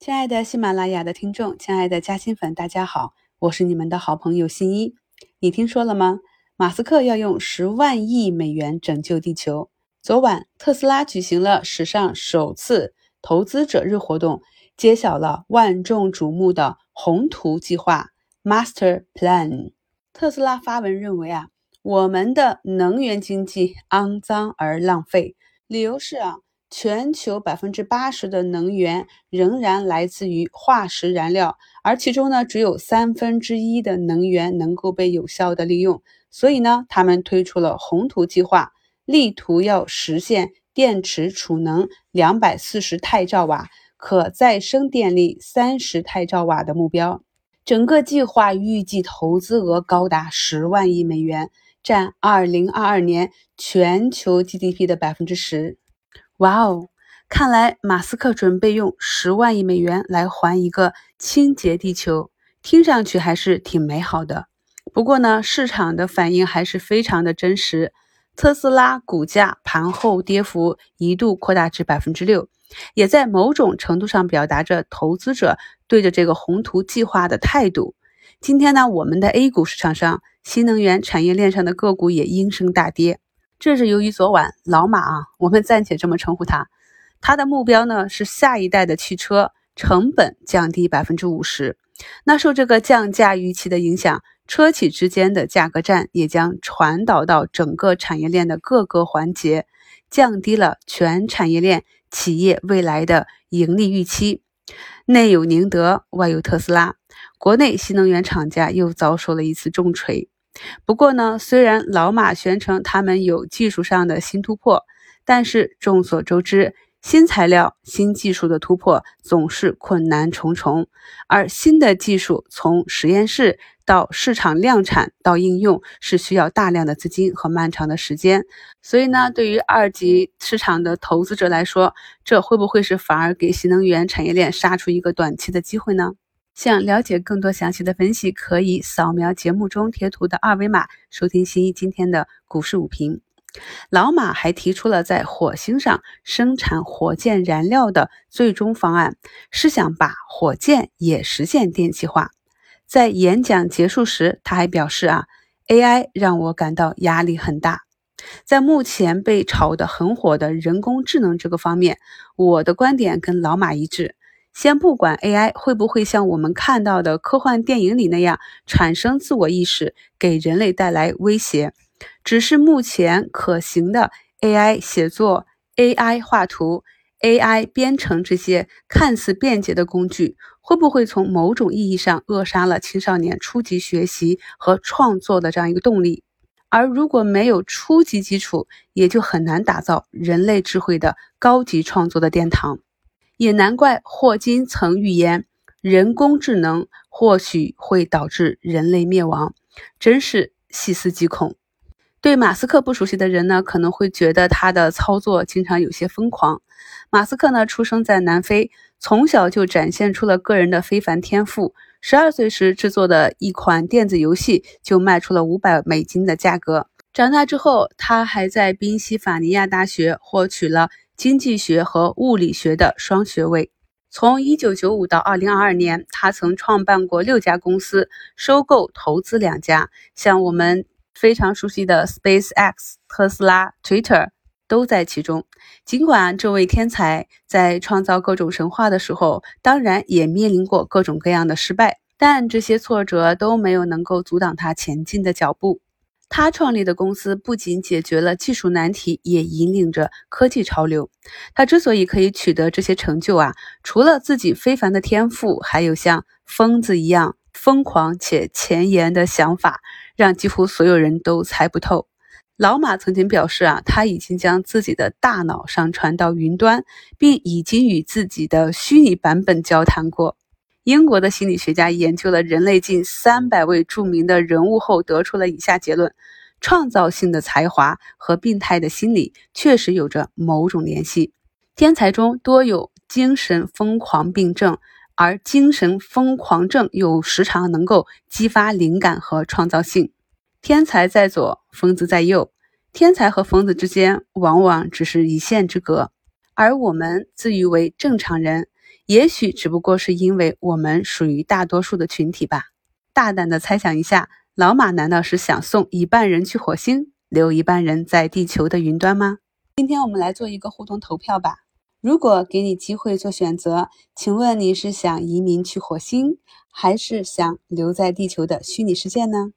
亲爱的喜马拉雅的听众，亲爱的嘉兴粉，大家好，我是你们的好朋友新一。你听说了吗？马斯克要用十万亿美元拯救地球。昨晚，特斯拉举行了史上首次投资者日活动，揭晓了万众瞩目的宏图计划 （Master Plan）。特斯拉发文认为啊，我们的能源经济肮脏而浪费，理由是啊。全球百分之八十的能源仍然来自于化石燃料，而其中呢，只有三分之一的能源能够被有效的利用。所以呢，他们推出了宏图计划，力图要实现电池储能两百四十太兆瓦、可再生电力三十太兆瓦的目标。整个计划预计投资额高达十万亿美元，占二零二二年全球 GDP 的百分之十。哇哦，看来马斯克准备用十万亿美元来还一个清洁地球，听上去还是挺美好的。不过呢，市场的反应还是非常的真实。特斯拉股价盘后跌幅一度扩大至百分之六，也在某种程度上表达着投资者对着这个宏图计划的态度。今天呢，我们的 A 股市场上，新能源产业链上的个股也应声大跌。这是由于昨晚老马啊，我们暂且这么称呼他，他的目标呢是下一代的汽车成本降低百分之五十。那受这个降价预期的影响，车企之间的价格战也将传导到整个产业链的各个环节，降低了全产业链企业未来的盈利预期。内有宁德，外有特斯拉，国内新能源厂家又遭受了一次重锤。不过呢，虽然老马宣称他们有技术上的新突破，但是众所周知，新材料、新技术的突破总是困难重重，而新的技术从实验室到市场量产到应用，是需要大量的资金和漫长的时间。所以呢，对于二级市场的投资者来说，这会不会是反而给新能源产业链杀出一个短期的机会呢？想了解更多详细的分析，可以扫描节目中贴图的二维码，收听新一今天的股市午评。老马还提出了在火星上生产火箭燃料的最终方案，是想把火箭也实现电气化。在演讲结束时，他还表示啊，AI 让我感到压力很大。在目前被炒得很火的人工智能这个方面，我的观点跟老马一致。先不管 AI 会不会像我们看到的科幻电影里那样产生自我意识，给人类带来威胁，只是目前可行的 AI 写作、AI 画图、AI 编程这些看似便捷的工具，会不会从某种意义上扼杀了青少年初级学习和创作的这样一个动力？而如果没有初级基础，也就很难打造人类智慧的高级创作的殿堂。也难怪霍金曾预言，人工智能或许会导致人类灭亡，真是细思极恐。对马斯克不熟悉的人呢，可能会觉得他的操作经常有些疯狂。马斯克呢，出生在南非，从小就展现出了个人的非凡天赋。十二岁时制作的一款电子游戏就卖出了五百美金的价格。长大之后，他还在宾夕法尼亚大学获取了。经济学和物理学的双学位。从1995到2022年，他曾创办过六家公司，收购、投资两家，像我们非常熟悉的 SpaceX、特斯拉、Twitter 都在其中。尽管这位天才在创造各种神话的时候，当然也面临过各种各样的失败，但这些挫折都没有能够阻挡他前进的脚步。他创立的公司不仅解决了技术难题，也引领着科技潮流。他之所以可以取得这些成就啊，除了自己非凡的天赋，还有像疯子一样疯狂且前沿的想法，让几乎所有人都猜不透。老马曾经表示啊，他已经将自己的大脑上传到云端，并已经与自己的虚拟版本交谈过。英国的心理学家研究了人类近三百位著名的人物后，得出了以下结论：创造性的才华和病态的心理确实有着某种联系。天才中多有精神疯狂病症，而精神疯狂症又时常能够激发灵感和创造性。天才在左，疯子在右。天才和疯子之间往往只是一线之隔，而我们自诩为正常人。也许只不过是因为我们属于大多数的群体吧。大胆的猜想一下，老马难道是想送一半人去火星，留一半人在地球的云端吗？今天我们来做一个互动投票吧。如果给你机会做选择，请问你是想移民去火星，还是想留在地球的虚拟世界呢？